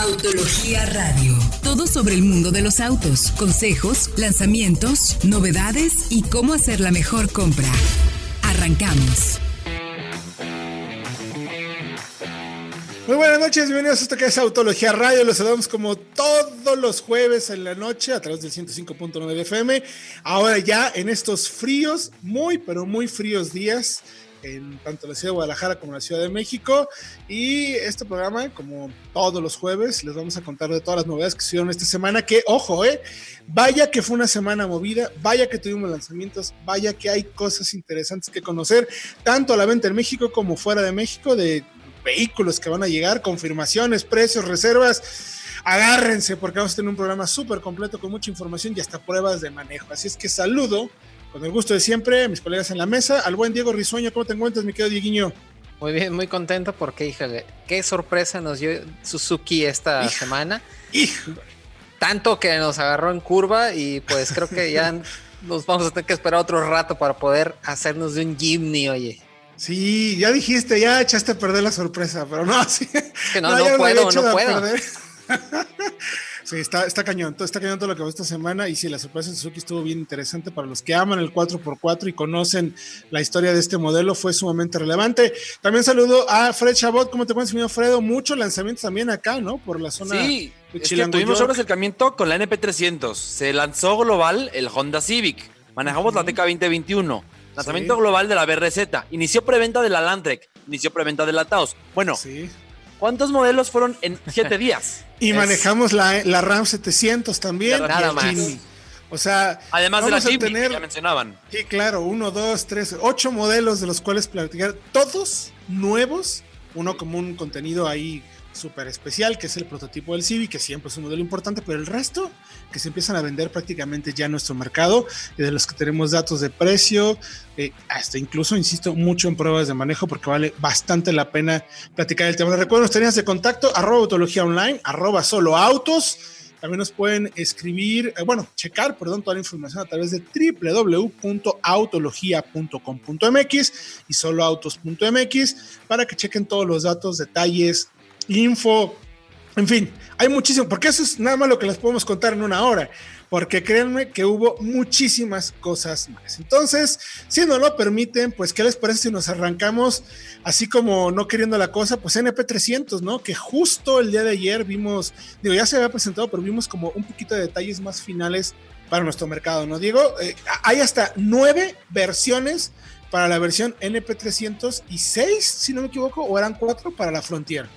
Autología Radio. Todo sobre el mundo de los autos, consejos, lanzamientos, novedades y cómo hacer la mejor compra. Arrancamos. Muy buenas noches, bienvenidos a esto que es Autología Radio. Los saludamos como todos los jueves en la noche a través del 105.9 de FM. Ahora ya en estos fríos, muy pero muy fríos días en tanto la ciudad de Guadalajara como la Ciudad de México. Y este programa, como todos los jueves, les vamos a contar de todas las novedades que se esta semana. Que, ojo, eh, vaya que fue una semana movida, vaya que tuvimos lanzamientos, vaya que hay cosas interesantes que conocer, tanto a la venta en México como fuera de México, de vehículos que van a llegar, confirmaciones, precios, reservas agárrense porque vamos a tener un programa súper completo con mucha información y hasta pruebas de manejo. Así es que saludo con el gusto de siempre, mis colegas en la mesa, al buen Diego Risueño, ¿cómo te encuentras, mi querido Dieguiño? Muy bien, muy contento porque, híjole, qué sorpresa nos dio Suzuki esta semana. Tanto que nos agarró en curva y pues creo que ya nos vamos a tener que esperar otro rato para poder hacernos de un Jimny, oye. Sí, ya dijiste, ya echaste a perder la sorpresa, pero no, sí. que no, no, puedo, no puedo. Sí, está, está cañón, está cañón todo lo que va esta semana y sí, la sorpresa de Suzuki estuvo bien interesante para los que aman el 4x4 y conocen la historia de este modelo, fue sumamente relevante. También saludo a Fred Chabot, ¿cómo te encuentras, señor Fredo? Mucho lanzamiento también acá, ¿no? Por la zona sí, de es que tuvimos un acercamiento con la NP300, se lanzó global el Honda Civic, manejamos la TK 2021, lanzamiento global de la BRZ, inició preventa de la Landtrek, inició preventa de la Taos. Bueno, sí ¿Cuántos modelos fueron en siete días? y manejamos la, la, RAM 700 también. Nada más. O sea, además de la Jimny, tener, que ya mencionaban. Sí, claro, uno, dos, tres, ocho modelos de los cuales platicar, todos nuevos, uno como un contenido ahí súper especial, que es el prototipo del Civic, que siempre es un modelo importante, pero el resto que se empiezan a vender prácticamente ya en nuestro mercado, y de los que tenemos datos de precio, eh, hasta incluso, insisto, mucho en pruebas de manejo, porque vale bastante la pena platicar el tema. Recuerden los tenías de contacto, arroba autología online, arroba solo autos. También nos pueden escribir, eh, bueno, checar, perdón, toda la información a través de www.autologia.com.mx y soloautos.mx para que chequen todos los datos, detalles, info, en fin, hay muchísimo, porque eso es nada más lo que les podemos contar en una hora, porque créanme que hubo muchísimas cosas más. Entonces, si no lo permiten, pues, ¿qué les parece si nos arrancamos así como no queriendo la cosa? Pues NP300, ¿no? Que justo el día de ayer vimos, digo, ya se había presentado, pero vimos como un poquito de detalles más finales para nuestro mercado, ¿no? Diego, eh, hay hasta nueve versiones para la versión NP300 y seis, si no me equivoco, o eran cuatro para la Frontier.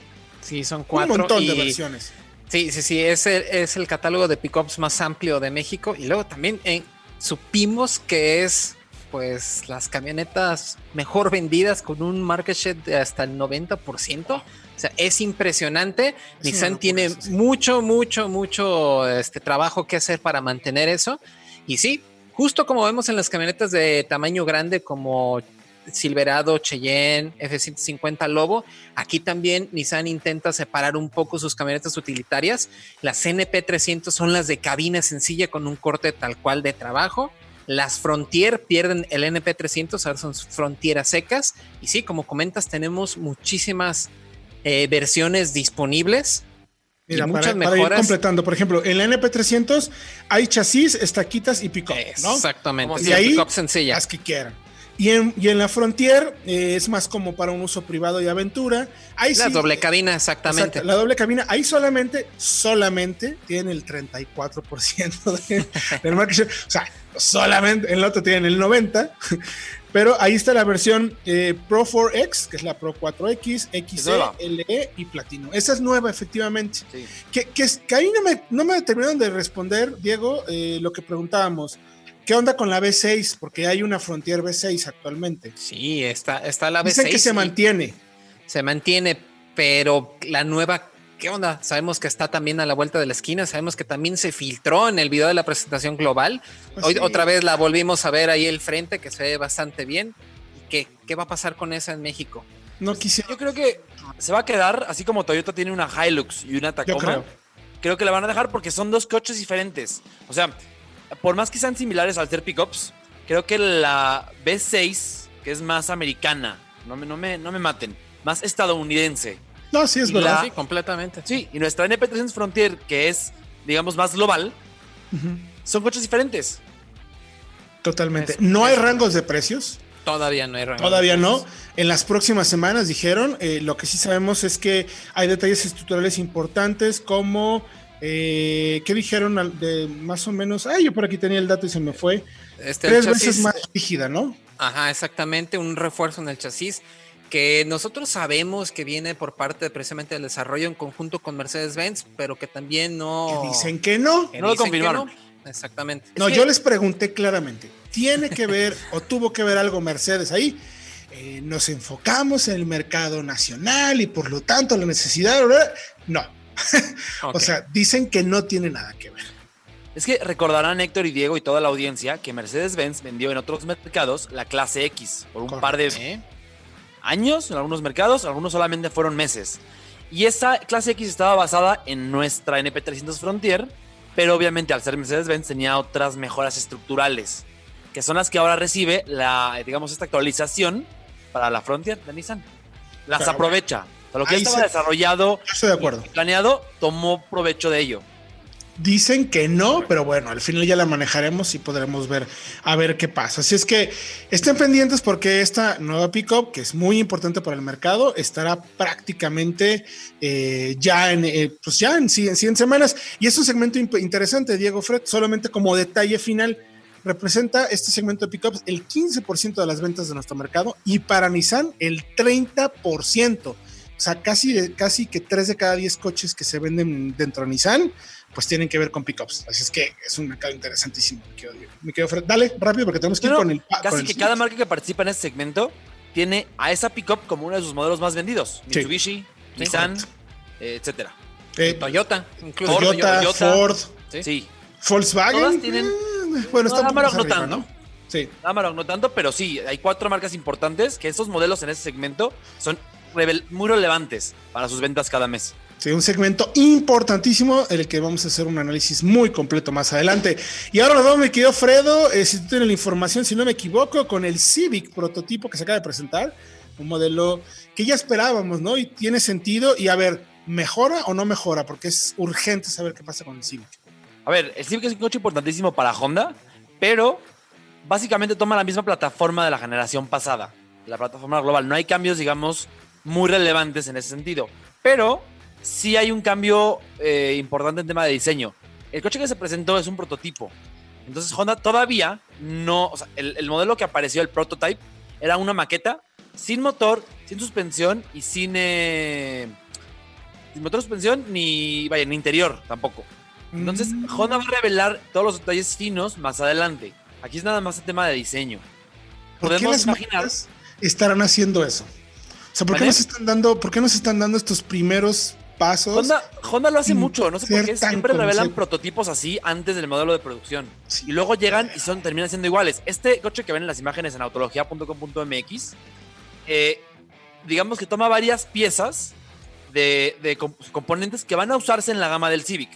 Sí, son cuatro. Un montón de versiones. Sí, sí, sí, es el, es el catálogo de pickups más amplio de México. Y luego también eh, supimos que es pues las camionetas mejor vendidas con un market share de hasta el 90%. O sea, es impresionante. Nissan tiene mucho, mucho, mucho este, trabajo que hacer para mantener eso. Y sí, justo como vemos en las camionetas de tamaño grande como Silverado, Cheyenne, F-150 Lobo. Aquí también Nissan intenta separar un poco sus camionetas utilitarias. Las NP300 son las de cabina sencilla con un corte tal cual de trabajo. Las Frontier pierden el NP300, ahora son fronteras secas. Y sí, como comentas, tenemos muchísimas eh, versiones disponibles. Mira, muchas para, ir completando, por ejemplo, en la NP300 hay chasis, estaquitas y pick-up, Exactamente. y ahí, las que quieran. Y en, la Frontier eh, es más como para un uso privado y aventura. Ahí la doble cabina, exactamente. la doble cabina, ahí solamente, solamente tiene el 34% de, del market share. O sea, solamente, en el otro tienen el 90%. Pero ahí está la versión eh, Pro 4X, que es la Pro 4X, XE, LE y Platino. Esa es nueva, efectivamente. Que, que, ahí no me, no me terminaron de responder, Diego, eh, lo que preguntábamos. ¿Qué onda con la B6? Porque hay una Frontier B6 actualmente. Sí, está, está la B6. Dicen que se mantiene. Se mantiene, pero la nueva, ¿qué onda? Sabemos que está también a la vuelta de la esquina, sabemos que también se filtró en el video de la presentación global. Pues Hoy otra vez la volvimos a ver ahí el frente, que se ve bastante bien. ¿Qué, qué va a pasar con esa en México? No quisiera. Yo creo que se va a quedar, así como Toyota tiene una Hilux y una Tacoma. creo. creo que la van a dejar porque son dos coches diferentes. O sea, por más que sean similares al ser pickups, creo que la B6, que es más americana, no me, no me, no me maten, más estadounidense, No, sí, es verdad. sí, completamente. Sí, y nuestra NP300 Frontier, que es, digamos, más global, son coches diferentes. Totalmente. no hay rangos de precios. Todavía no hay rangos. Todavía no. En las próximas semanas dijeron, eh, lo que sí sabemos es que hay detalles estructurales importantes como, eh, ¿qué dijeron? De más o menos, ay, yo por aquí tenía el dato y se me fue. Este, Tres veces más rígida, ¿no? Ajá, exactamente, un refuerzo en el chasis que nosotros sabemos que viene por parte precisamente del desarrollo en conjunto con Mercedes-Benz, pero que también no... dicen que no. no lo confirmaron. Exactamente. No, yo les pregunté claramente, ¿tiene que ver o tuvo que ver algo Mercedes ahí? Eh, nos enfocamos en el mercado nacional y por lo tanto la necesidad, no. o sea, dicen que no tiene nada que ver. Es que recordarán Héctor y Diego y toda la audiencia que Mercedes-Benz vendió en otros mercados la clase X por un par de años en algunos mercados, algunos solamente fueron meses. Y esa clase X estaba basada en nuestra NP300 Frontier, pero obviamente al ser Mercedes-Benz tenía otras mejoras estructurales, que son las que ahora recibe la, digamos, esta actualización para la Frontier de Nissan. Las aprovecha. Lo que estaba desarrollado de planeado, tomó provecho de ello. Dicen que no, pero bueno, al final ya la manejaremos y podremos ver a ver qué pasa. Así es que estén pendientes porque esta nueva pickup, que es muy importante para el mercado, estará prácticamente eh, ya en eh, pues ya en 100, semanas. Y es un segmento interesante, Diego Fred, solamente como detalle final. Representa este segmento de pickups el 15% de las ventas de nuestro mercado y para Nissan el 30%. O sea, casi, casi que 3 de cada 10 coches que se venden dentro de Nissan pues tienen que ver con pickups. Así es que es un mercado interesantísimo. Me quedo, dale rápido porque tenemos que ir con el. Casi que cada marca que participa en este segmento tiene a esa pickup como uno de sus modelos más vendidos. Mitsubishi, Nissan, eh, etcétera. Eh, Toyota, incluso. Toyota, Ford. Sí. Volkswagen. Todas tienen. Eh, bueno, está no, no tanto. Sí. Amarok no tanto, pero sí, hay cuatro marcas importantes que esos modelos en ese segmento son muy relevantes para sus ventas cada mes. Sí, un segmento importantísimo en el que vamos a hacer un análisis muy completo más adelante. Y ahora nos vamos, mi querido Fredo, eh, si tú tienes la información, si no me equivoco, con el Civic prototipo que se acaba de presentar, un modelo que ya esperábamos, ¿no? Y tiene sentido. Y a ver, ¿mejora o no mejora? Porque es urgente saber qué pasa con el Civic. A ver, el Civic es un coche importantísimo para Honda, pero básicamente toma la misma plataforma de la generación pasada, la plataforma global. No hay cambios, digamos, muy relevantes en ese sentido. Pero sí hay un cambio eh, importante en tema de diseño. El coche que se presentó es un prototipo. Entonces Honda todavía no, o sea, el, modelo que apareció, el prototype, era una maqueta sin motor, sin suspensión y sin, eh, sin motor suspensión ni, vaya, ni interior tampoco. Entonces mm. Honda va a revelar todos los detalles finos más adelante. Aquí es nada más el tema de diseño. Podemos imaginar. Estarán haciendo eso. O sea, ¿por qué, nos están dando, ¿por qué nos están dando estos primeros pasos. Honda, lo hace mucho, no sé por qué siempre revelan prototipos así antes del modelo de producción. Y luego llegan y son, terminan siendo iguales. Este coche que ven en las imágenes en autología.com.mx, eh, digamos que toma varias piezas de, componentes que van a usarse en la gama del Civic,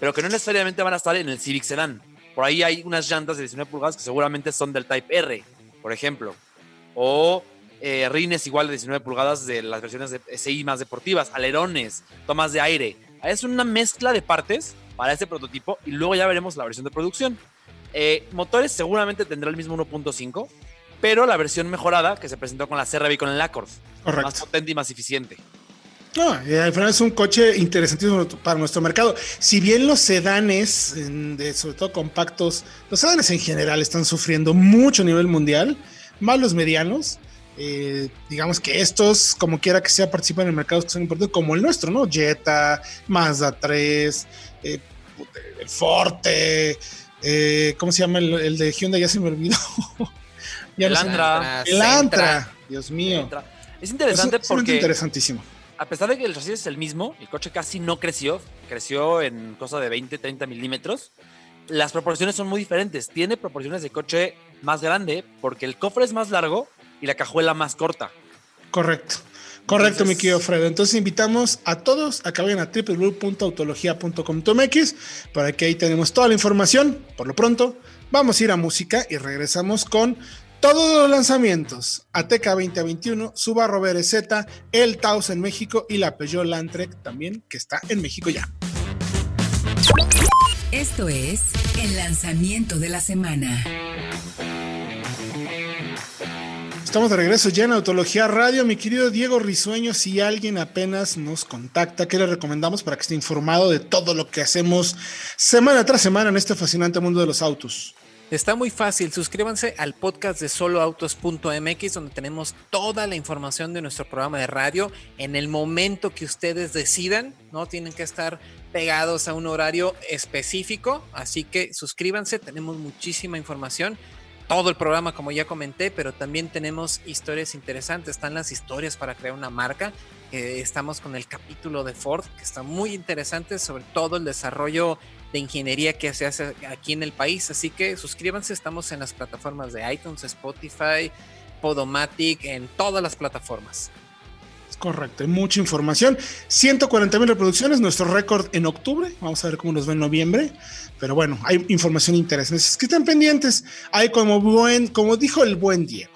pero que no necesariamente van a estar en el Civic Sedan. Por ahí hay unas llantas de 19 pulgadas que seguramente son del Type R, por ejemplo. O eh, rines igual de 19 pulgadas de las versiones de SI más deportivas, alerones, tomas de aire. Es una mezcla de partes para este prototipo y luego ya veremos la versión de producción. Eh, motores seguramente tendrá el mismo 1.5, pero la versión mejorada que se presentó con la CRV con el Accord. Más potente y más eficiente. No, al final es un coche interesantísimo para nuestro mercado. Si bien los sedanes, sobre todo compactos, los sedanes en general están sufriendo mucho a nivel mundial, más los medianos, eh, digamos que estos, como quiera que sea, participan en mercados que son importantes, como el nuestro, ¿no? Jetta, Mazda 3, eh, el Forte, eh, ¿cómo se llama el, de Hyundai? Ya se me olvidó. el Antra. El Antra, Dios mío. Es interesante porque. interesantísimo. A pesar de que el chasis es el mismo, el coche casi no creció, creció en cosa de 20, 30 milímetros. Las proporciones son muy diferentes. Tiene proporciones de coche más grande porque el cofre es más largo y la cajuela más corta. Correcto. Correcto, mi querido Fredo. Entonces invitamos a todos a que vayan a www.autologia.com.mx para que ahí tenemos toda la información. Por lo pronto, vamos a ir a música y regresamos con Todos los lanzamientos, Ateca 2021, Subaru BRZ, el Taos en México y la Peugeot Landtrek también, que está en México ya. Esto es el lanzamiento de la semana. Estamos de regreso ya en Autología Radio. Mi querido Diego Risueño, si alguien apenas nos contacta, ¿qué le recomendamos para que esté informado de todo lo que hacemos semana tras semana en este fascinante mundo de los autos? Está muy fácil, suscríbanse al podcast de soloautos.mx donde tenemos toda la información de nuestro programa de radio. En el momento que ustedes decidan, no tienen que estar pegados a un horario específico, así que suscríbanse, tenemos muchísima información, todo el programa como ya comenté, pero también tenemos historias interesantes, están las historias para crear una marca, estamos con el capítulo de Ford que está muy interesante sobre todo el desarrollo de ingeniería que se hace aquí en el país. Así que suscríbanse, estamos en las plataformas de iTunes, Spotify, Podomatic, en todas las plataformas. Correcto, hay mucha información. 140 mil reproducciones, nuestro récord en octubre. Vamos a ver cómo nos va en noviembre. Pero bueno, hay información interesante. Es que estén pendientes. Hay como buen, como dijo el buen Diego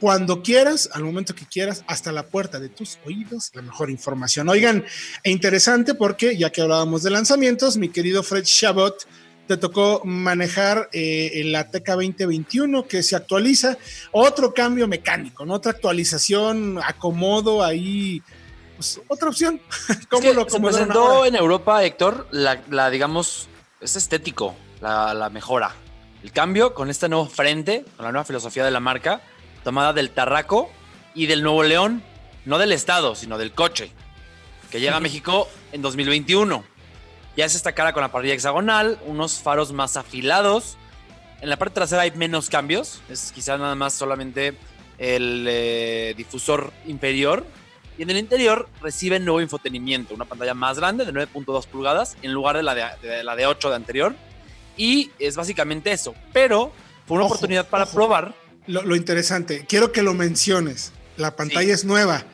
cuando quieras, al momento que quieras, hasta la puerta de tus oídos, la mejor información. Oigan, e interesante porque ya que hablábamos de lanzamientos, mi querido Fred Chabot, te tocó manejar eh, la TK 2021 que se actualiza, otro cambio mecánico, ¿no? otra actualización, acomodo ahí, pues, otra opción. ¿Cómo lo se presentó en Europa, Héctor, la, digamos, es estético, la, la mejora. El cambio con este nuevo frente, con la nueva filosofía de la marca, tomada del Tarraco y del Nuevo León, no del Estado, sino del coche, que llega a México en 2021. Ya es esta cara con la parrilla hexagonal, unos faros más afilados. En la parte trasera hay menos cambios, es quizás nada más solamente el eh, difusor inferior. Y en el interior recibe nuevo infotenimiento, una pantalla más grande de 9.2 pulgadas en lugar de la de, la de 8 de anterior. Y es básicamente eso. Pero fue una oportunidad para probar lo, interesante, quiero que lo menciones. La pantalla es nueva,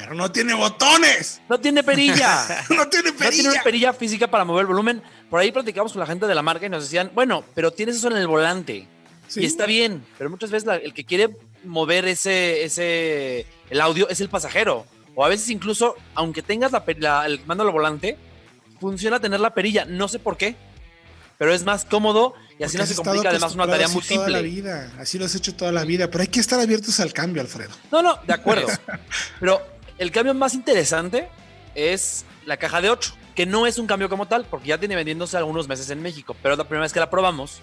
pero no tiene botones. No tiene perilla. no tiene perilla. No tiene perilla física para mover el volumen. Por ahí platicamos con la gente de la marca y nos decían, bueno, pero tienes eso en el volante. Y está bien, pero muchas veces el que quiere mover ese, ese, el audio es el pasajero. O a veces incluso, aunque tengas la, el mando al volante, funciona tener la perilla. No sé por qué pero es más cómodo y así no se complica además una tarea muy simple. la vida, así lo has hecho toda la vida, pero hay que estar abiertos al cambio, Alfredo. No, no, de acuerdo. pero el cambio más interesante es la caja de 8, que no es un cambio como tal, porque ya tiene vendiéndose algunos meses en México, pero es la primera vez que la probamos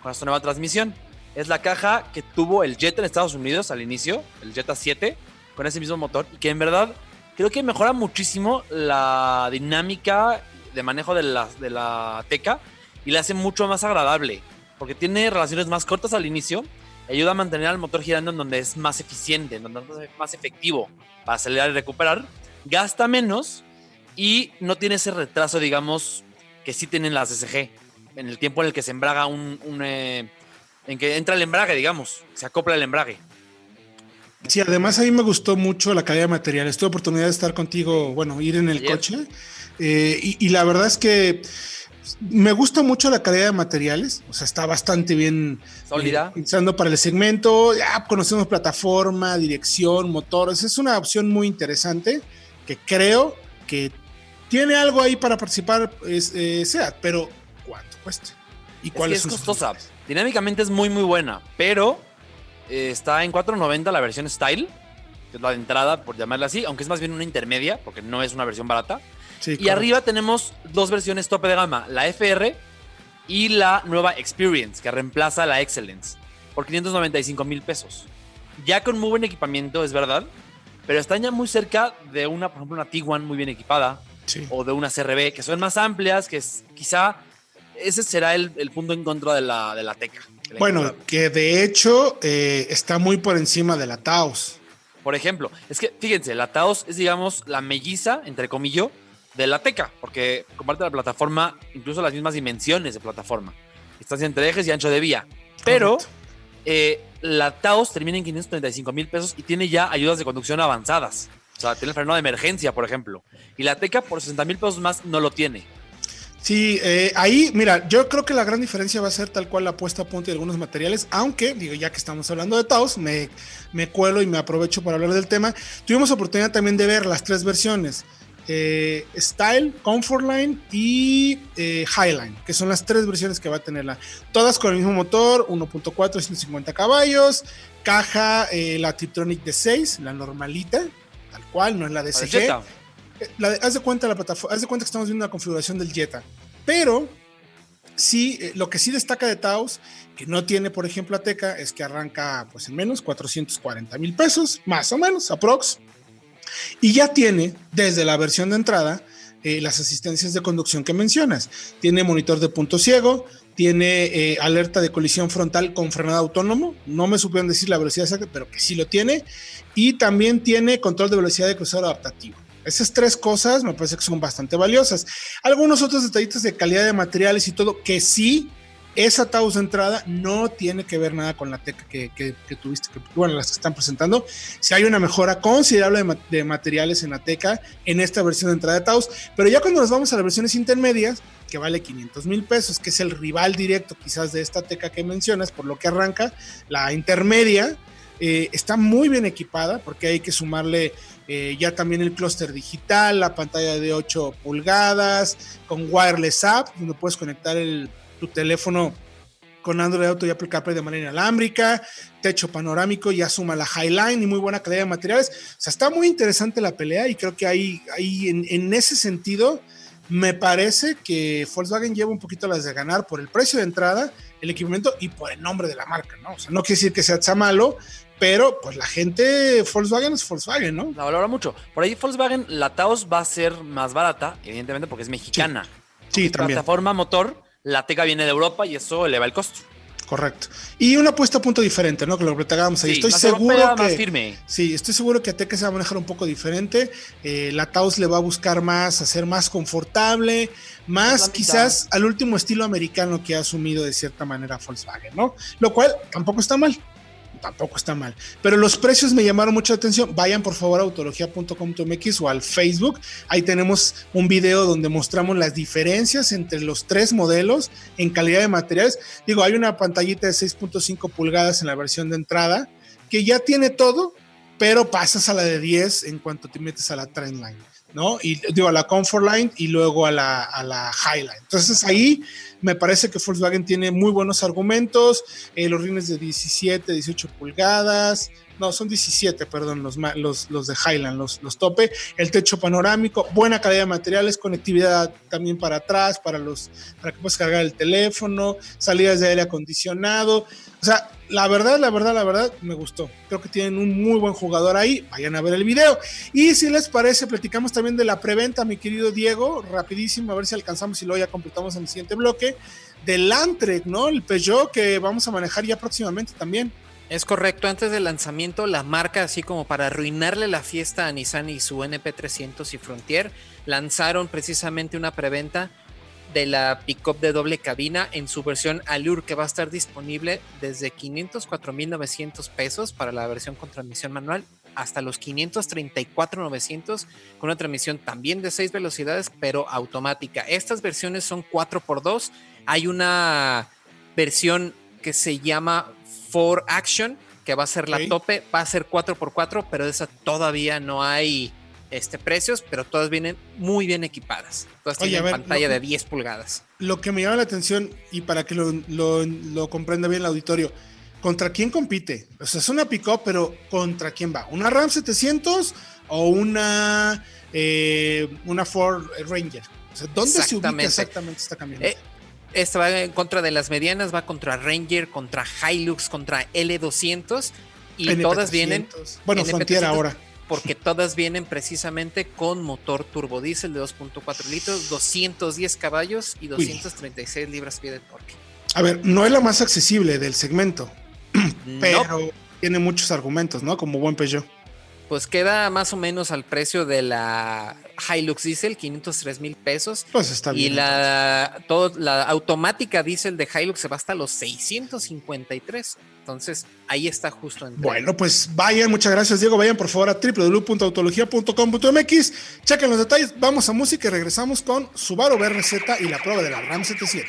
con esta nueva transmisión. Es la caja que tuvo el Jetta en Estados Unidos al inicio, el Jetta 7, con ese mismo motor, y que en verdad creo que mejora muchísimo la dinámica de manejo de la, de la Teca y le hace mucho más agradable, porque tiene relaciones más cortas al inicio, ayuda a mantener al motor girando en donde es más eficiente, en donde es más efectivo para acelerar y recuperar, gasta menos y no tiene ese retraso, digamos, que sí tienen las SG, en el tiempo en el que se embraga un, eh, en que entra el embrague, digamos, se acopla el embrague. Sí, además a mí me gustó mucho la calidad de materiales. Tuve oportunidad de estar contigo, bueno, ir en el coche. Eh, y, la verdad es que me gusta mucho la calidad de materiales, o sea, está bastante bien sólida. Eh, pensando para el segmento, ya conocemos plataforma, dirección, motores, es una opción muy interesante que creo que tiene algo ahí para participar es, eh, SEAT, pero ¿cuánto cuesta? ¿Y cuál es, es, costosa? Dinámicamente es muy muy buena, pero eh, está en 4.90 la versión Style, que es la de entrada, por llamarla así, aunque es más bien una intermedia, porque no es una versión barata y arriba tenemos dos versiones tope de gama, la FR y la nueva Experience, que reemplaza la Excellence, por 595 mil pesos. Ya con muy buen equipamiento, es verdad, pero están ya muy cerca de una, por ejemplo, una Tiguan muy bien equipada, o de una CRB, que son más amplias, que es, quizá ese será el, punto en contra de la, de la Teca. bueno, que de hecho eh, está muy por encima de la Taos. Por ejemplo, es que fíjense, la Taos es, digamos, la melliza, entre comillas, de la Teca, porque comparte la plataforma, incluso las mismas dimensiones de plataforma. Distancia entre ejes y ancho de vía. Pero eh, la Taos termina en 535 mil pesos y tiene ya ayudas de conducción avanzadas. O sea, tiene el freno de emergencia, por ejemplo. Y la Teca por 60 mil pesos más no lo tiene. Sí, eh, ahí, mira, yo creo que la gran diferencia va a ser tal cual la puesta a punto de algunos materiales, aunque, digo, ya que estamos hablando de Taos, me, me cuelo y me aprovecho para hablar del tema. Tuvimos oportunidad también de ver las tres versiones. Eh, Style, Comfortline y eh, Highline, que son las tres versiones que va a tener la. Todas con el mismo motor, 1.4, 150 caballos, caja, eh, la Tiptronic de 6, la normalita, tal cual, no es la de CG. La haz de cuenta la plataforma, haz de cuenta que estamos viendo la configuración del Jetta, pero sí, lo que sí destaca de Taos, que no tiene, por ejemplo, Ateca, es que arranca pues en menos 440 mil pesos, más o menos, aprox. Y ya tiene, desde la versión de entrada, eh, las asistencias de conducción que mencionas. Tiene monitor de punto ciego, tiene eh, alerta de colisión frontal con frenado autónomo. No me supieron decir la velocidad exacta, pero que sí lo tiene. Y también tiene control de velocidad de cruzado adaptativo. Esas tres cosas me parece que son bastante valiosas. Algunos otros detallitos de calidad de materiales y todo que sí esa Taos de entrada no tiene que ver nada con la teca que, tuviste, que, bueno, las que están presentando. Si hay una mejora considerable de, materiales en la teca en esta versión de entrada de Taos, pero ya cuando nos vamos a las versiones intermedias, que vale 500 mil pesos, que es el rival directo quizás de esta teca que mencionas, por lo que arranca, la intermedia eh, está muy bien equipada porque hay que sumarle eh, ya también el clúster digital, la pantalla de 8 pulgadas, con wireless app, donde puedes conectar el tu teléfono con Android Auto y Apple CarPlay de manera inalámbrica, techo panorámico, ya suma la Highline y muy buena calidad de materiales. O sea, está muy interesante la pelea y creo que ahí, ahí en, ese sentido me parece que Volkswagen lleva un poquito las de ganar por el precio de entrada, el equipamiento y por el nombre de la marca, ¿no? O sea, no quiere decir que sea malo, pero pues la gente Volkswagen es Volkswagen, ¿no? La valora mucho. Por ahí Volkswagen, la Taos va a ser más barata, evidentemente porque es mexicana. Sí, sí también. Plataforma motor la Teca viene de Europa y eso eleva el costo. Correcto. Y una apuesta a punto diferente, ¿no? Que lo platicábamos ahí. estoy seguro que. firme. Sí, estoy seguro que Ateca se va a manejar un poco diferente. Eh, la Taos le va a buscar más, hacer más confortable, más quizás al último estilo americano que ha asumido de cierta manera Volkswagen, ¿no? Lo cual tampoco está mal tampoco está mal. Pero los precios me llamaron mucha atención. Vayan por favor a autología.com.mx o al Facebook. Ahí tenemos un video donde mostramos las diferencias entre los tres modelos en calidad de materiales. Digo, hay una pantallita de 6.5 pulgadas en la versión de entrada que ya tiene todo, pero pasas a la de 10 en cuanto te metes a la Trendline, ¿no? Y digo, a la Comfort Line y luego a la, a la Highline. Entonces ahí me parece que Volkswagen tiene muy buenos argumentos, eh, los rines de 17, 18 pulgadas, no, son 17, perdón, los, los, los de Highland, los, los tope, el techo panorámico, buena calidad de materiales, conectividad también para atrás, para, los, para que puedas cargar el teléfono, salidas de aire acondicionado, o sea, la verdad, la verdad, la verdad, me gustó. Creo que tienen un muy buen jugador ahí. Vayan a ver el video. Y si les parece, platicamos también de la preventa, mi querido Diego. Rapidísimo, a ver si alcanzamos y luego ya completamos en el siguiente bloque. Del Landtrek, ¿no? El Peugeot que vamos a manejar ya próximamente también. Es correcto, antes del lanzamiento, la marca, así como para arruinarle la fiesta a Nissan y su NP300 y Frontier, lanzaron precisamente una preventa de la pickup de doble cabina en su versión Allure que va a estar disponible desde 504.900 pesos para la versión con transmisión manual hasta los 534.900 con una transmisión también de 6 velocidades pero automática. Estas versiones son 4x2. Hay una versión que se llama 4 Action que va a ser la tope, va a ser 4x4 pero de esa todavía no hay este, precios, pero todas vienen muy bien equipadas. Todas tienen pantalla de 10 pulgadas. Lo que me llama la atención, y para que lo, lo, comprenda bien el auditorio, ¿contra quién compite? O sea, es una pick-up, pero ¿contra quién va? ¿Una Ram 700 o una, eh, una Ford Ranger? O sea, ¿dónde se ubica exactamente esta camioneta? Eh, esta va en contra de las medianas, va contra Ranger, contra Hilux, contra L200 y todas vienen. Bueno, Frontier ahora porque todas vienen precisamente con motor turbodiesel de 2.4 litros, 210 caballos y 236 libras-pie de torque. A ver, no es la más accesible del segmento, pero tiene muchos argumentos, ¿no? Como buen Peugeot. Pues queda más o menos al precio de la Hilux Diesel, 503 mil pesos. Pues está bien. Y la, todo, la automática Diesel de Hilux se va hasta los 653. Entonces, ahí está justo. Entre bueno, pues vayan, muchas gracias, Diego. Vayan por favor a www.autologia.com.mx. Chequen los detalles. Vamos a música y regresamos con Subaru BRZ y la prueba de la RAM 700.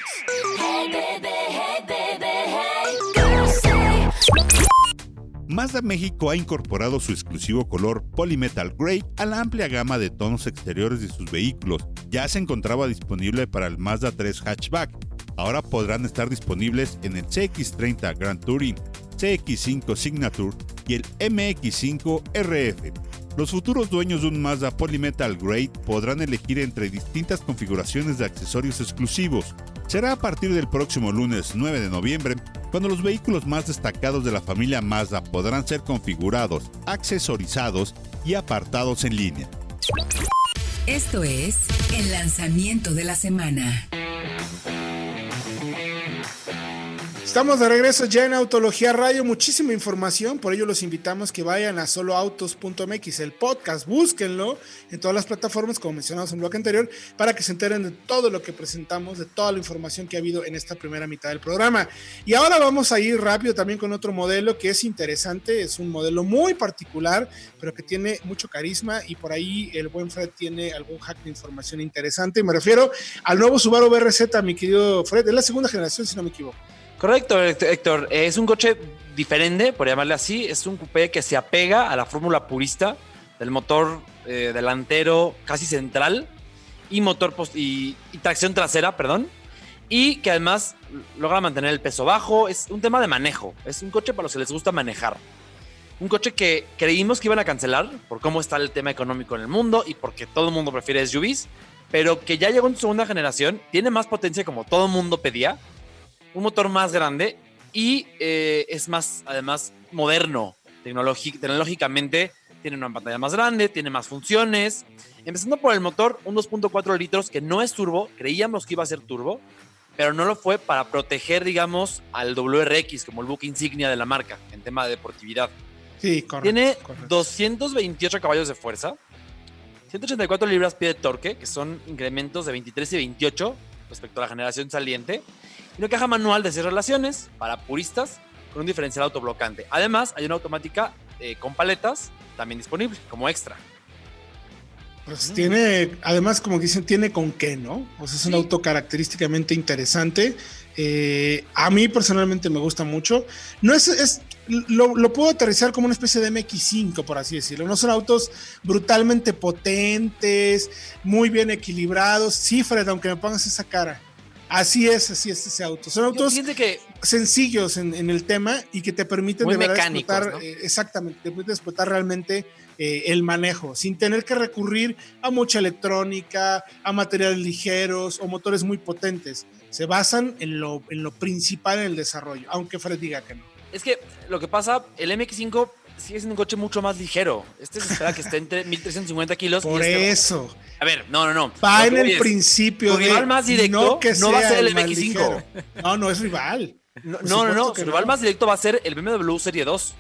Mazda México ha incorporado su exclusivo color Polymetal Grey a la amplia gama de tonos exteriores de sus vehículos. Ya se encontraba disponible para el Mazda 3 Hatchback. Ahora podrán estar disponibles en el CX30 Grand Touring, CX5 Signature y el MX5 RF. Los futuros dueños de un Mazda Polymetal Grey podrán elegir entre distintas configuraciones de accesorios exclusivos. Será a partir del próximo lunes 9 de noviembre cuando los vehículos más destacados de la familia Mazda podrán ser configurados, accesorizados y apartados en línea. Esto es el lanzamiento de la semana. Estamos de regreso ya en Autología Radio, muchísima información, por ello los invitamos que vayan a soloautos.mx, el podcast, búsquenlo en todas las plataformas, como mencionamos en el bloque anterior, para que se enteren de todo lo que presentamos, de toda la información que ha habido en esta primera mitad del programa. Y ahora vamos a ir rápido también con otro modelo que es interesante, es un modelo muy particular, pero que tiene mucho carisma y por ahí el buen Fred tiene algún hack de información interesante. Me refiero al nuevo Subaru BRZ, mi querido Fred, es la segunda generación, si no me equivoco. Correcto, Héctor. Es un coche diferente, por llamarle así. Es un coupé que se apega a la fórmula purista del motor eh, delantero casi central y motor post y, tracción trasera, perdón. Y que además logra mantener el peso bajo. Es un tema de manejo. Es un coche para los que les gusta manejar. Un coche que creímos que iban a cancelar por cómo está el tema económico en el mundo y porque todo el mundo prefiere SUVs, pero que ya llegó en segunda generación, tiene más potencia como todo el mundo pedía un motor más grande y eh, es más, además, moderno tecnológicamente. Tiene una pantalla más grande, tiene más funciones. Empezando por el motor, un 2.4 litros que no es turbo, creíamos que iba a ser turbo, pero no lo fue para proteger, digamos, al WRX como el buque insignia de la marca en tema de deportividad. Sí, correcto. Tiene 228 caballos de fuerza, 184 libras-pie de torque, que son incrementos de 23 y 28 respecto a la generación saliente, una caja manual de seis relaciones para puristas con un diferencial autoblocante. Además, hay una automática eh, con paletas también disponible como extra. Pues tiene, además, como dicen, tiene con qué, ¿no? Pues es un auto característicamente interesante. Eh, a mí personalmente me gusta mucho. No es, es lo, lo, puedo aterrizar como una especie de MX5, por así decirlo. No son autos brutalmente potentes, muy bien equilibrados. Sí, Fred, aunque me pongas esa cara. Así es, así es ese auto. Son autos que... sencillos en, el tema y que te permiten de verdad explotar, eh, exactamente, te permiten explotar realmente eh, el manejo, sin tener que recurrir a mucha electrónica, a materiales ligeros o motores muy potentes. Se basan en lo, en lo principal en el desarrollo, aunque Fred diga que no. Es que lo que pasa, el MX5 sigue siendo un coche mucho más ligero. Este se espera que esté entre 1350 kilos. Por este eso. A ver, no, no, no. Va en el principio. Tu rival más directo no, va a ser el, MX5. No, no es rival. No, no, no. Su rival más directo va a ser el BMW Serie 2.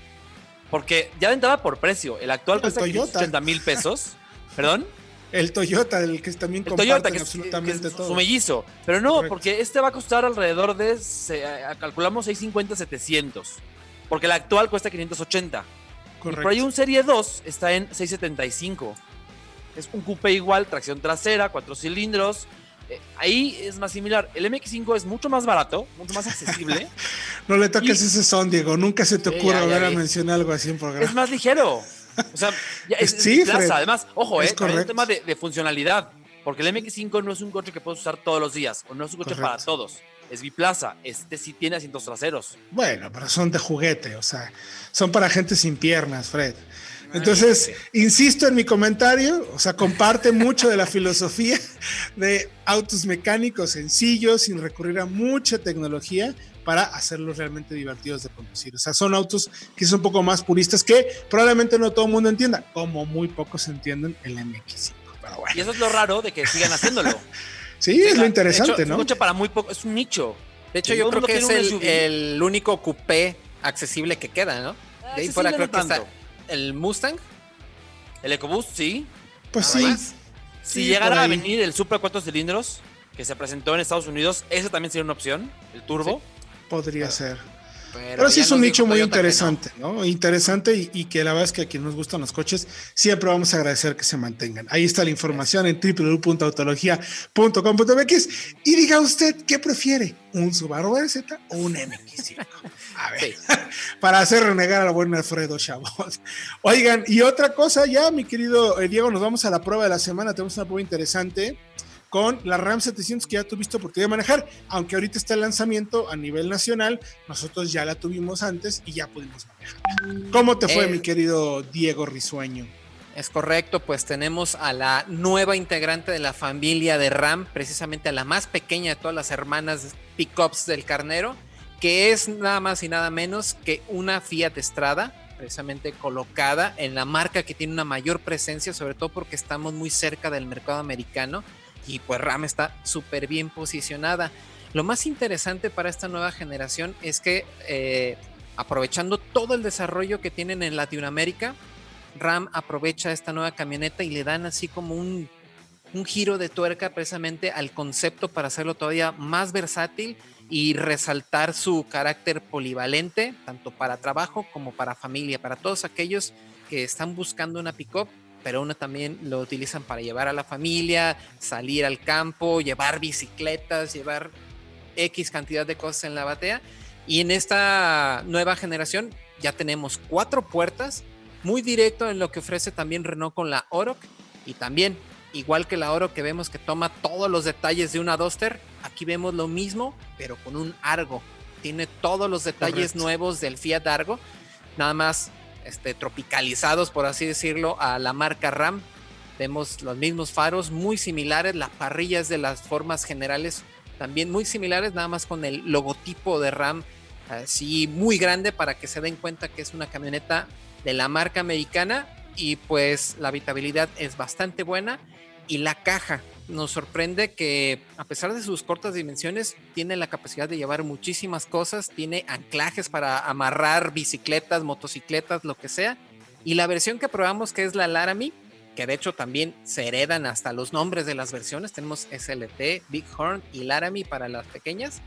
Porque ya de entrada por precio. El actual cuesta 80 mil pesos. ¿Perdón? El Toyota, el que también el Toyota, que absolutamente es, todo. Su mellizo. Pero no, porque este va a costar alrededor de, calculamos 650, 700. Porque el actual cuesta 580. Correcto. por ahí un Serie 2 está en 675. Es un coupe igual, tracción trasera, cuatro cilindros. Eh, ahí es más similar. El MX5 es mucho más barato, mucho más accesible. no le toques ese son, Diego. Nunca se te ocurra volver a mencionar algo así en programa. Es más ligero. O sea, es, sí, plaza. Además, ojo, es eh, un tema de, funcionalidad. Porque el MX5 no es un coche que puedes usar todos los días, o no es un coche para todos. Es biplaza. Este sí tiene asientos traseros. Bueno, pero son de juguete, o sea, son para gente sin piernas, Fred. Entonces, insisto en mi comentario, o sea, comparte mucho de la filosofía de autos mecánicos sencillos, sin recurrir a mucha tecnología para hacerlos realmente divertidos de conducir. O sea, son autos que son un poco más puristas que probablemente no todo el mundo entienda, como muy pocos entienden el MX5. Y eso es lo raro de que sigan haciéndolo. sí, es lo interesante, ¿no? Es un coche para muy poco, es un nicho. De hecho, yo creo que es el, único coupé accesible que queda, ¿no? De ahí fuera creo que está el Mustang. El EcoBoost, sí. Pues Nada sí. Si llegara a venir el Super 4 cilindros que se presentó en Estados Unidos, ese también sería una opción, el turbo. Podría ser. Pero, Pero sí es un nicho muy Toyota que no. interesante, ¿no? Interesante y, y que la verdad es que a quienes nos gustan los coches, siempre vamos a agradecer que se mantengan. Ahí está la información en www.autología.com.mx y diga usted qué prefiere, un Subaru BRZ o un MX5. A ver, Sí. para hacer renegar al buen Alfredo Chabot. Oigan, y otra cosa ya, mi querido eh, Diego, nos vamos a la prueba de la semana. Tenemos una prueba interesante con la RAM 700 que ya tuviste oportunidad de manejar, aunque ahorita está el lanzamiento a nivel nacional, nosotros ya la tuvimos antes y ya pudimos manejarla. ¿Cómo te fue, Eh, mi querido Diego Risueño? Es correcto, pues tenemos a la nueva integrante de la familia de RAM, precisamente a la más pequeña de todas las hermanas pickups del carnero, que es nada más y nada menos que una Fiat Strada, precisamente colocada en la marca que tiene una mayor presencia, sobre todo porque estamos muy cerca del mercado americano y pues RAM está súper bien posicionada. Lo más interesante para esta nueva generación es que eh, aprovechando todo el desarrollo que tienen en Latinoamérica, RAM aprovecha esta nueva camioneta y le dan así como un, un giro de tuerca precisamente al concepto para hacerlo todavía más versátil y resaltar su carácter polivalente, tanto para trabajo como para familia, para todos aquellos que están buscando una pick-up, pero uno también lo utilizan para llevar a la familia, salir al campo, llevar bicicletas, llevar X cantidad de cosas en la batea. Y en esta nueva generación ya tenemos cuatro puertas, muy directo en lo que ofrece también Renault con la Oroc y también igual que la Oroc que vemos que toma todos los detalles de una Duster, aquí vemos lo mismo pero con un Argo. Tiene todos los detalles Correcto. nuevos del Fiat Argo, nada más este, tropicalizados por así decirlo a la marca RAM. Vemos los mismos faros muy similares, las parrillas de las formas generales también muy similares, nada más con el logotipo de RAM así muy grande para que se den cuenta que es una camioneta de la marca americana y pues la habitabilidad es bastante buena y la caja nos sorprende que a pesar de sus cortas dimensiones tiene la capacidad de llevar muchísimas cosas, tiene anclajes para amarrar bicicletas, motocicletas, lo que sea y la versión que probamos que es la Laramie que de hecho también se heredan hasta los nombres de las versiones. Tenemos SLT, Bighorn y Laramie para las pequeñas.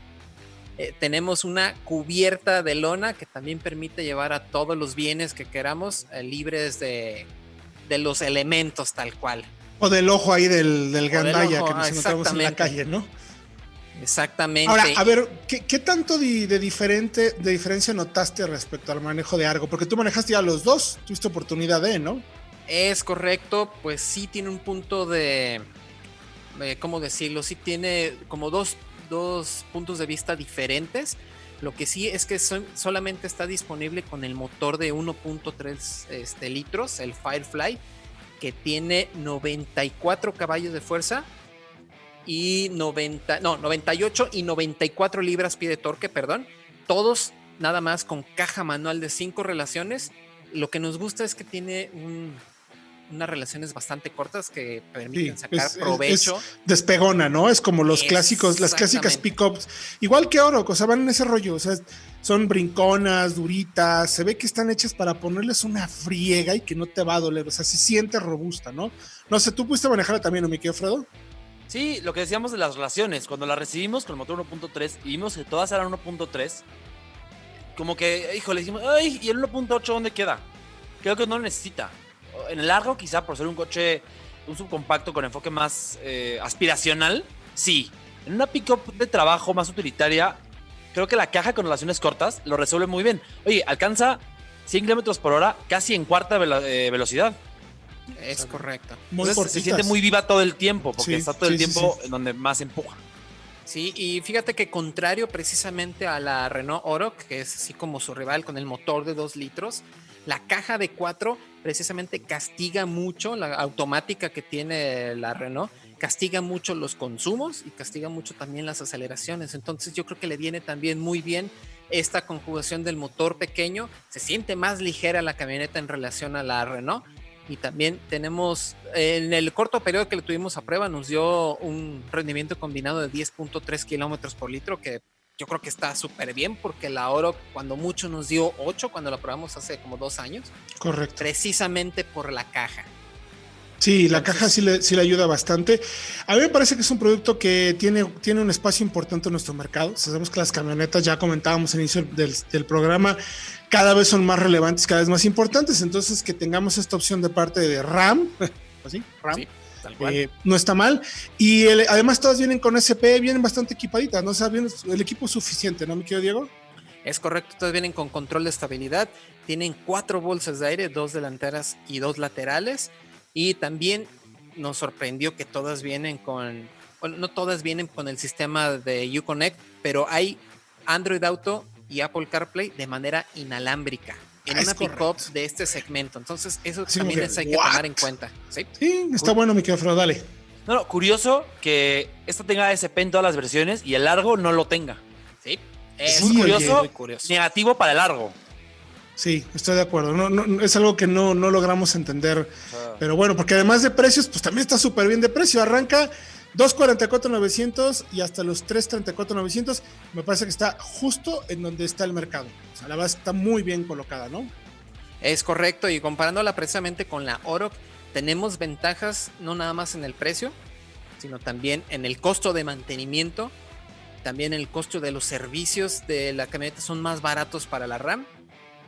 Eh, tenemos una cubierta de lona que también permite llevar a todos los bienes que queramos eh, libres de, de los elementos tal cual. O del ojo ahí del, del gandaya que nos ah, encontramos en la calle, ¿no? Exactamente. Ahora, a ver, ¿qué, qué tanto de, de diferente, de diferencia notaste respecto al manejo de Argo? Porque tú manejaste ya los dos, tuviste oportunidad de, ¿no? Es correcto, pues sí tiene un punto de, eh, ¿cómo decirlo? Sí tiene como dos, dos puntos de vista diferentes. Lo que sí es que son- solamente está disponible con el motor de 1.3 este, litros, el Firefly, que tiene 94 caballos de fuerza y 90, no, 98 y 94 libras pie de torque, perdón. Todos nada más con caja manual de 5 relaciones. Lo que nos gusta es que tiene un- unas relaciones bastante cortas que permiten Sí, sacar es- es- provecho. Despegona, ¿no? Es como los clásicos, las clásicas pickups. Igual que Oro, o sea, van en ese rollo. O sea, son brinconas, duritas. Se ve que están hechas para ponerles una friega y que no te va a doler. O sea, se siente robusta, ¿no? No sé, ¿tú pudiste manejarla también, ¿no, mi querido Fredo? Sí, lo que decíamos de las relaciones, cuando la recibimos con el motor 1.3 y vimos que todas eran 1.3, como que, híjole, dijimos, ay, ¿y el 1.8 dónde queda? Creo que no lo necesita. En el largo, quizá por ser un coche, un subcompacto con enfoque más eh, aspiracional, sí. En una pickup de trabajo más utilitaria, creo que la caja con relaciones cortas lo resuelve muy bien. Oye, alcanza 100 kilómetros por hora casi en cuarta velo- eh, velocidad. Es correcto. Muy Entonces, se siente muy viva todo el tiempo, porque Sí, está todo el sí, tiempo sí. en donde más empuja. Sí, y fíjate que contrario precisamente a la Renault Oroc, que es así como su rival con el motor de 2 litros, la caja de 4 precisamente castiga mucho, la automática que tiene la Renault, castiga mucho los consumos y castiga mucho también las aceleraciones. Entonces yo creo que le viene también muy bien esta conjugación del motor pequeño, se siente más ligera la camioneta en relación a la Renault. Y también tenemos, en el corto periodo que le tuvimos a prueba, nos dio un rendimiento combinado de 10.3 kilómetros por litro, que yo creo que está súper bien, porque la Oro, cuando mucho, nos dio 8 cuando la probamos hace como dos años, Correcto. precisamente por la caja. Sí, la caja sí le, sí le, ayuda bastante. A mí me parece que es un producto que tiene, tiene un espacio importante en nuestro mercado. Sabemos que las camionetas, ya comentábamos al inicio del, del, programa, cada vez son más relevantes, cada vez más importantes. Entonces, que tengamos esta opción de parte de RAM, así, RAM. Sí. Eh, no está mal. Y el, además todas vienen con SP, vienen bastante equipaditas, ¿no? O sea, viene el equipo suficiente, ¿no, mi querido Diego? Es correcto, todas vienen con control de estabilidad, tienen cuatro bolsas de aire, dos delanteras y dos laterales. Y también nos sorprendió que todas vienen con, bueno, no todas vienen con el sistema de Uconnect, pero hay Android Auto y Apple CarPlay de manera inalámbrica en una pickup de este segmento. Entonces, eso también es hay que tomar en cuenta. Sí, está bueno, mi querido dale. No, no, curioso que esta tenga SP en todas las versiones y el largo no lo tenga. Sí, es curioso, curioso, negativo para el largo. Sí, estoy de acuerdo. No, es algo que no, no logramos entender. Ah. Pero bueno, porque además de precios, pues también está súper bien de precio. Arranca 244,900 y hasta los 334,900. Me parece que está justo en donde está el mercado. O sea, la base está muy bien colocada, ¿no? Es correcto. Y comparándola precisamente con la Oro, tenemos ventajas no nada más en el precio, sino también en el costo de mantenimiento. También el costo de los servicios de la camioneta son más baratos para la RAM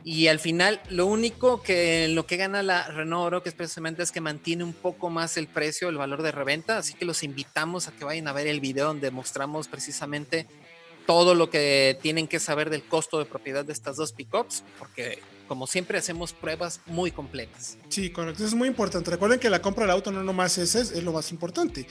y al final, lo único que lo que gana la Renault Oro, que es precisamente es que mantiene un poco más el precio, el valor de reventa. Así que los invitamos a que vayan a ver el video donde mostramos precisamente todo lo que tienen que saber del costo de propiedad de estas dos pickups, porque como siempre hacemos pruebas muy completas. Sí, correcto, eso es muy importante. Recuerden que la compra del auto no nomás es, es, lo más importante.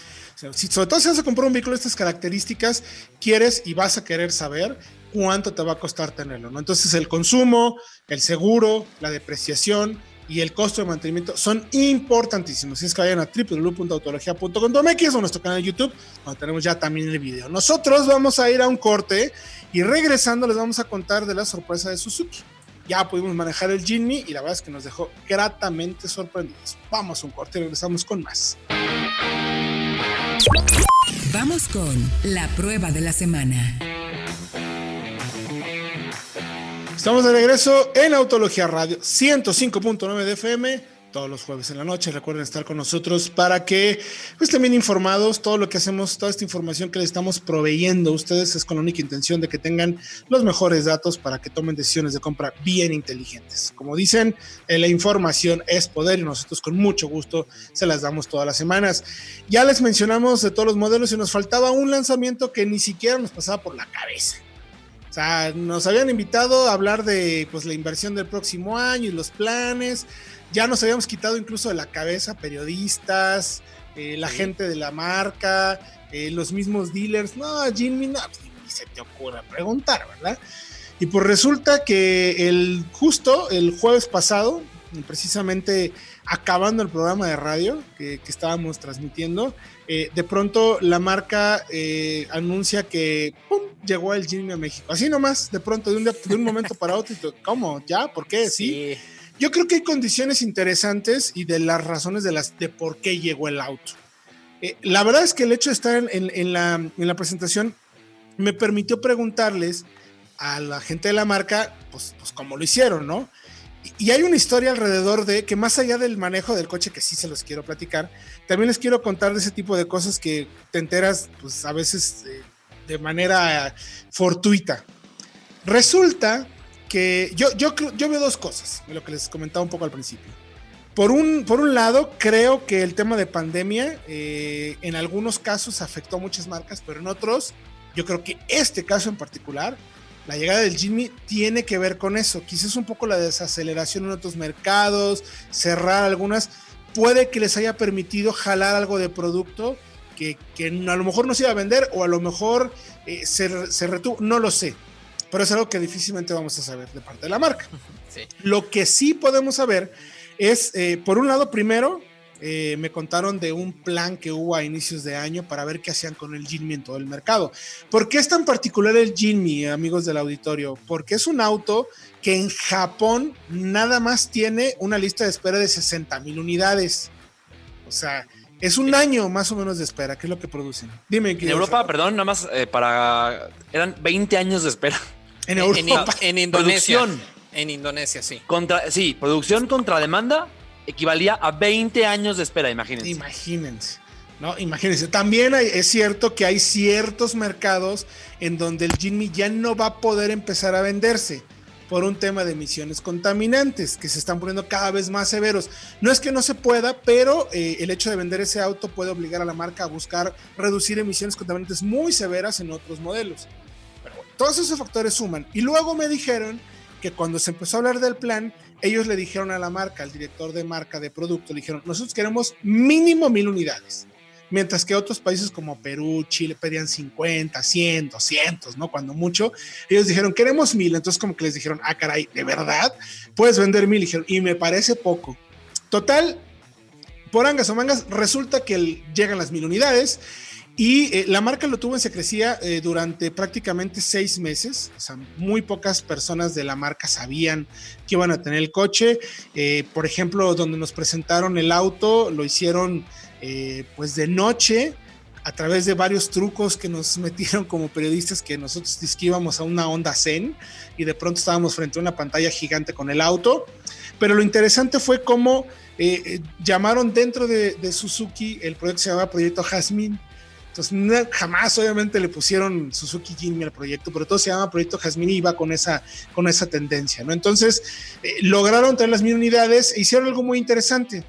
si, sobre todo si vas a comprar un vehículo de estas características, quieres y vas a querer saber cuánto te va a costar tenerlo, ¿no? Entonces el consumo, el seguro, la depreciación y el costo de mantenimiento son importantísimos. Si es que vayan a www.autologia.com.mx o nuestro canal de YouTube, donde tenemos ya también el video. Nosotros vamos a ir a un corte y regresando les vamos a contar de la sorpresa de Suzuki. Ya pudimos manejar el Jimny y la verdad es que nos dejó gratamente sorprendidos. Vamos a un corte y regresamos con más. Vamos con la prueba de la semana. Estamos de regreso en Autología Radio 105.9 de FM todos los jueves en la noche. Recuerden estar con nosotros para que pues también informados, todo lo que hacemos, toda esta información que les estamos proveyendo a ustedes es con la única intención de que tengan los mejores datos para que tomen decisiones de compra bien inteligentes. Como dicen, eh, la información es poder y nosotros con mucho gusto se las damos todas las semanas. Ya les mencionamos de todos los modelos y nos faltaba un lanzamiento que ni siquiera nos pasaba por la cabeza sea, nos habían invitado a hablar de pues, la inversión del próximo año y los planes. Ya nos habíamos quitado incluso de la cabeza periodistas, eh, la gente de la marca, eh, los mismos dealers. No, Jimmy, no, pues, ni se te ocurre preguntar, ¿verdad? Y pues resulta que el justo el jueves pasado, precisamente acabando el programa de radio que, que estábamos transmitiendo, eh, de pronto la marca anuncia que ¡pum! Llegó el Jimmy a México. Así nomás, de pronto, de un, de un momento para otro. ¿Cómo? ¿Ya? ¿Por qué? ¿Sí? Yo creo que hay condiciones interesantes y de las razones de, las, de por qué llegó el auto. Eh, la verdad es que el hecho de estar en, la, en la presentación me permitió preguntarles a la gente de la marca, pues, pues cómo lo hicieron, ¿no? Y hay una historia alrededor de que más allá del manejo del coche, que sí se los quiero platicar, también les quiero contar de ese tipo de cosas que te enteras, pues a veces eh, de manera fortuita. Resulta que yo, yo, yo veo dos cosas, lo que les comentaba un poco al principio. Por un, por un lado, creo que el tema de pandemia eh, en algunos casos afectó a muchas marcas, pero en otros, yo creo que este caso en particular la llegada del Jimmy tiene que ver con eso. Quizás un poco la desaceleración en otros mercados, cerrar algunas, puede que les haya permitido jalar algo de producto que, a lo mejor no se iba a vender o a lo mejor eh, se, retuvo, no lo sé. Pero es algo que difícilmente vamos a saber de parte de la marca. Lo que sí podemos saber es, eh, por un lado, primero, eh, me contaron de un plan que hubo a inicios de año para ver qué hacían con el Jinmi en todo el mercado. ¿Por qué es tan particular el Jinmi, amigos del auditorio? Porque es un auto que en Japón nada más tiene una lista de espera de 60 mil unidades. O sea, es un año más o menos de espera, ¿qué es lo que producen? Dime. En Europa, perdón, nada más eh, para... Eran 20 años de espera. En Europa. En, Indonesia. En Indonesia, sí. Contra, sí, producción contra demanda equivalía a 20 años de espera, imagínense. Imagínense. ¿no? Imagínense. También es cierto que hay ciertos mercados en donde el Jimmy ya no va a poder empezar a venderse por un tema de emisiones contaminantes que se están poniendo cada vez más severos. No es que no se pueda, pero eh, el hecho de vender ese auto puede obligar a la marca a buscar reducir emisiones contaminantes muy severas en otros modelos. Pero bueno, todos esos factores suman. Y luego me dijeron que cuando se empezó a hablar del plan, ellos le dijeron a la marca, al director de marca de producto, le dijeron, nosotros queremos mínimo mil unidades mientras que otros países como Perú, Chile pedían 50, 100, 200, ¿no? Cuando mucho, ellos dijeron, queremos mil, entonces como que les dijeron, ah, caray, ¿de verdad? Puedes vender mil, dijeron, y me parece poco. Total, por angas o mangas, resulta que llegan las mil unidades. Y eh, la marca lo tuvo en secrecía eh, durante prácticamente seis meses. O sea, muy pocas personas de la marca sabían que iban a tener el coche. Eh, por ejemplo, donde nos presentaron el auto, lo hicieron eh, pues de noche, a través de varios trucos que nos metieron como periodistas, que nosotros íbamos a una onda zen y de pronto estábamos frente a una pantalla gigante con el auto. Pero lo interesante fue cómo eh, eh, llamaron dentro de, Suzuki el proyecto se llamaba Proyecto Jasmine. Entonces, jamás obviamente le pusieron Suzuki Jimmy al proyecto, pero todo se llama Proyecto Jasmine y iba con esa, con esa tendencia, ¿no? Entonces, lograron tener las mil unidades e hicieron algo muy interesante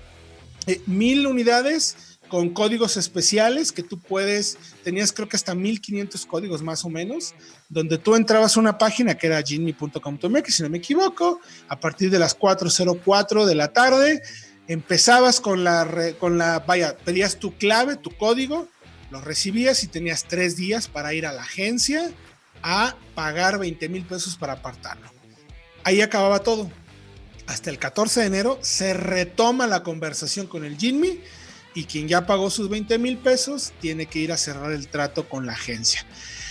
mil unidades con códigos especiales que tú puedes, tenías creo que hasta 1500 códigos más o menos, donde tú entrabas a una página que era ginny.com.mx, si no me equivoco, a partir de las 4.04 de la tarde, empezabas con la, con la, vaya, pedías tu clave, tu código, lo recibías y tenías tres días para ir a la agencia a pagar 20 mil pesos para apartarlo. Ahí acababa todo hasta el 14 de enero se retoma la conversación con el Jimmy y quien ya pagó sus 20 mil pesos tiene que ir a cerrar el trato con la agencia.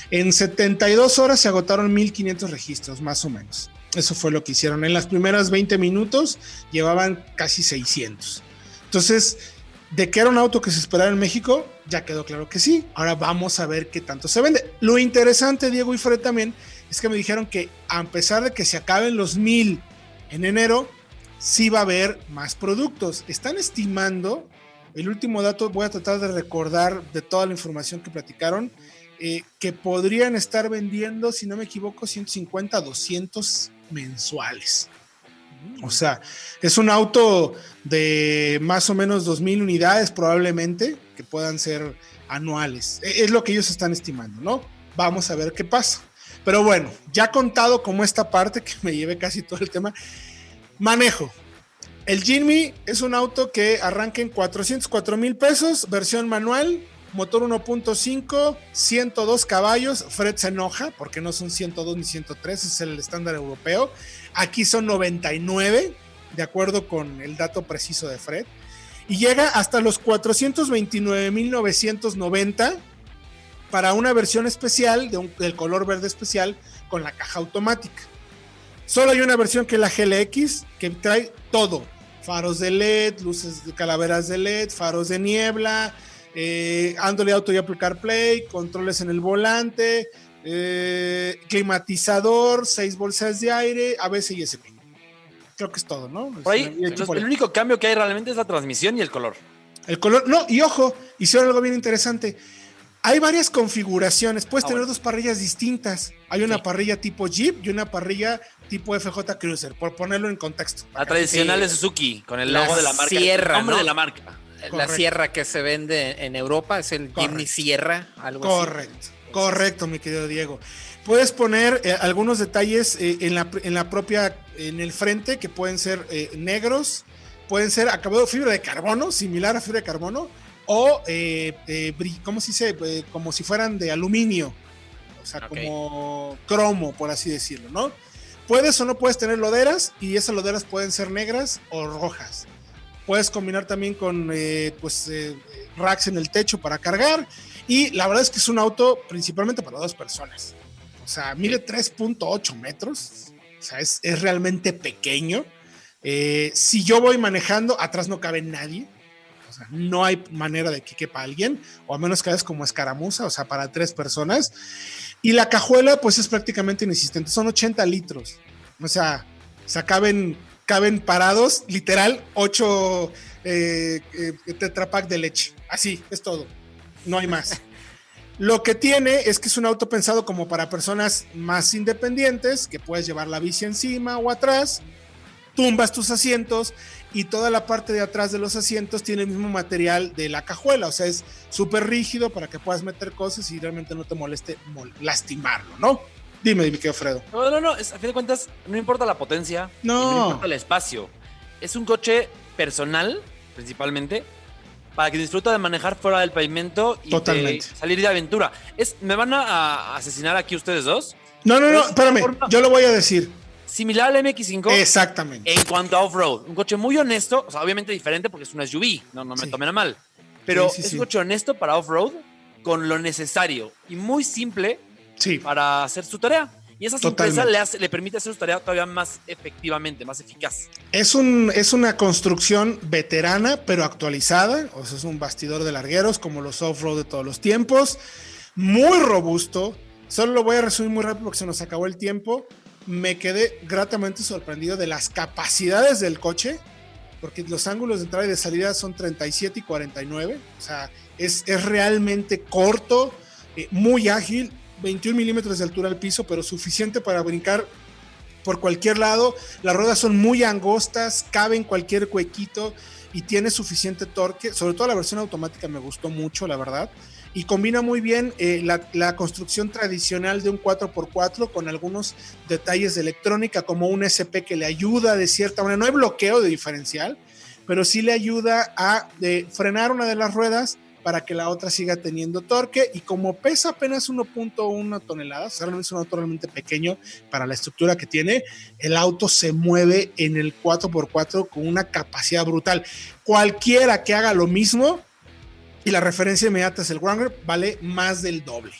En 72 horas se agotaron 1.500 registros, más o menos. Eso fue lo que hicieron. En las primeras 20 minutos llevaban casi 600. Entonces, ¿de qué era un auto que se esperaba en México? Ya quedó claro que sí. Ahora vamos a ver qué tanto se vende. Lo interesante, Diego y Fred también, es que me dijeron que a pesar de que se acaben los 1000 en enero sí va a haber más productos. Están estimando, el último dato voy a tratar de recordar de toda la información que platicaron, eh, que podrían estar vendiendo, si no me equivoco, 150, 200 mensuales. O sea, es un auto de más o menos 2.000 unidades probablemente, que puedan ser anuales. E, es lo que ellos están estimando, ¿no? Vamos a ver qué pasa. Pero bueno, ya contado como esta parte, que me lleve casi todo el tema, Manejo. El Jimmy es un auto que arranca en 404 mil pesos, versión manual, motor 1.5, 102 caballos. Fred se enoja porque no son 102 ni 103, es el estándar europeo. Aquí son 99, de acuerdo con el dato preciso de Fred. Y llega hasta los 429.990 para una versión especial de del color verde especial con la caja automática. Solo hay una versión que es la GLX que trae todo. Faros de LED, luces de calaveras de LED, faros de niebla, eh, Android Auto y Apple CarPlay, controles en el volante, eh, climatizador, seis bolsas de aire, ABS y SP. Creo que es todo, ¿no? el único cambio que hay realmente es la transmisión y el color. El color, no, y ojo, hicieron algo bien interesante hay varias configuraciones. Puedes ah, tener dos parrillas distintas. Hay una parrilla tipo Jeep y una parrilla tipo FJ Cruiser, por ponerlo en contexto. La tradicional de Suzuki, con el logo de la marca. Sierra, de la marca. La Sierra que se vende en Europa es el Jimny Sierra, algo Correcto. Correcto, mi querido Diego. Puedes poner eh, algunos detalles eh, en, la, en, la, propia, en el frente que pueden ser eh, negros, pueden ser acabado de fibra de carbono, similar a fibra de carbono, o, eh, eh ¿cómo se dice? Eh, como si fueran de aluminio, o sea, como cromo, por así decirlo, ¿no? Puedes o no puedes tener loderas y esas loderas pueden ser negras o rojas. Puedes combinar también con eh, pues, racks en el techo para cargar. Y la verdad es que es un auto principalmente para dos personas. O sea, mide 3.8 metros. O sea, es, es realmente pequeño. si yo voy manejando, atrás no cabe nadie no hay manera de que quepa alguien, o a menos que hagas como escaramuza, o sea, para tres personas. Y la cajuela, pues es prácticamente inexistente, son 80 litros. O sea, se caben caben parados, literal, ocho eh, eh, tetrapack de leche. Así, es todo. No hay más. Lo que tiene es que es un auto pensado como para personas más independientes, que puedes llevar la bici encima o atrás, tumbas tus asientos y toda la parte de atrás de los asientos tiene el mismo material de la cajuela, o sea, es súper rígido para que puedas meter cosas y realmente no te moleste lastimarlo, ¿no? Dime, mi querido Fredo. No, no, no, a fin de cuentas, no importa la potencia, no, importa el espacio. Es un coche personal, principalmente, para que disfruta de manejar fuera del pavimento y salir de aventura. Es, ¿Me van a, asesinar aquí ustedes dos? No, no, no, espérame, yo lo voy a decir. Similar al MX5. Exactamente. En cuanto a off-road. Un coche muy honesto, o sea, obviamente diferente porque es un SUV, no, no me tomen a mal. Pero es un coche honesto para off-road con lo necesario y muy simple para hacer su tarea. Y esa simpleza le, le, permite hacer su tarea todavía más efectivamente, más eficaz. Es, un, es una construcción veterana, pero actualizada. O sea, es un bastidor de largueros, como los off-road de todos los tiempos. Muy robusto. Solo lo voy a resumir muy rápido porque se nos acabó el tiempo. Me quedé gratamente sorprendido de las capacidades del coche, porque los ángulos de entrada y de salida son 37 y 49. O sea, es, es realmente corto, eh, muy ágil 21 milímetros de altura al piso, pero suficiente para brincar por cualquier lado. Las ruedas son muy angostas, cabe en cualquier huequito y tiene suficiente torque. Sobre todo la versión automática me gustó mucho, la verdad. Y combina muy bien eh, la, construcción tradicional de un 4x4 con algunos detalles de electrónica, como un SP que le ayuda de cierta manera. No hay bloqueo de diferencial, pero sí le ayuda a frenar una de las ruedas para que la otra siga teniendo torque y como pesa apenas 1.1 toneladas, o es un auto realmente pequeño para la estructura que tiene, el auto se mueve en el 4x4 con una capacidad brutal. Cualquiera que haga lo mismo y la referencia inmediata es el Wrangler, vale más del doble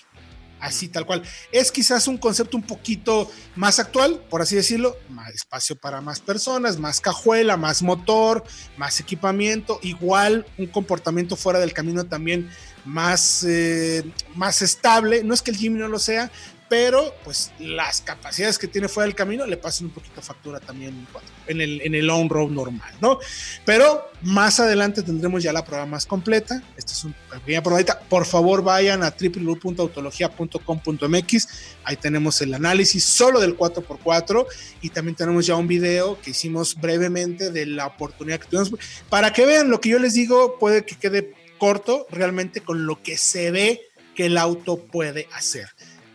así tal cual. Es quizás un concepto un poquito más actual, por así decirlo, más espacio para más personas, más cajuela, más motor, más equipamiento, igual un comportamiento fuera del camino también más, eh, más estable. No es que el Jimmy no lo sea, pero pues las capacidades que tiene fuera del camino le pasan un poquito factura también en el, en el on-road normal, ¿no? Pero más adelante tendremos ya la prueba más completa. Esta es una pequeña probadita. Por favor, vayan a www.autologia.com.mx. Ahí tenemos el análisis solo del 4x4 y también tenemos ya un video que hicimos brevemente de la oportunidad que tuvimos. Para que vean lo que yo les digo, puede que quede corto realmente con lo que se ve que el auto puede hacer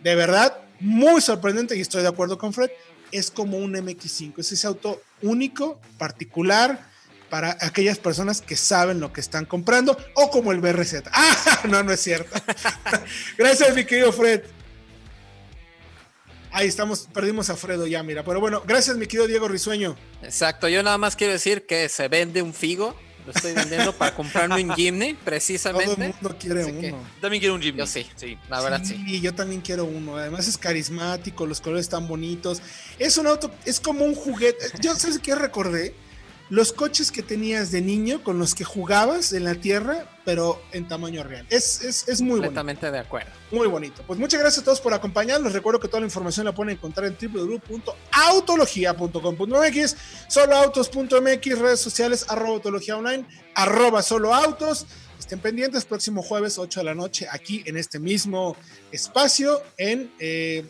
de verdad, muy sorprendente y estoy de acuerdo con Fred, es como un MX5, es ese auto único, particular para aquellas personas que saben lo que están comprando o como el BRZ. Ah, no, no es cierto. gracias, mi querido Fred. Ahí estamos, perdimos a Fredo ya, mira. Pero bueno, gracias, mi querido Diego Risueño. Exacto, yo nada más quiero decir que se vende un figo lo estoy vendiendo para comprarme un Jimny, precisamente. Todo el mundo quiere uno. También quiero un Jimny. Yo sí, sí, la verdad sí. sí. yo también quiero uno. Además es carismático, los colores están bonitos. Es un auto, es como un juguete. Yo, ¿sabes qué recordé? Los coches que tenías de niño con los que jugabas en la tierra, pero en tamaño real. Es, es, es muy Completamente de acuerdo. Muy bonito. Pues muchas gracias a todos por acompañarnos. recuerdo que toda la información la pueden encontrar en www.autologia.com.mx, soloautos.mx, redes sociales, arroba autología online, arroba soloautos. Estén pendientes, próximo jueves 8 de la noche, aquí en este mismo espacio, en... Eh,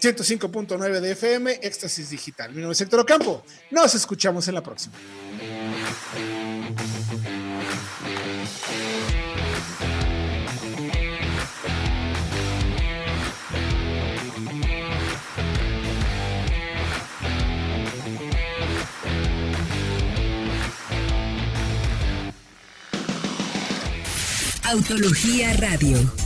105.9 de FM, Éxtasis Digital. Mi nombre es Héctor Ocampo. Nos escuchamos en la próxima. Autología Radio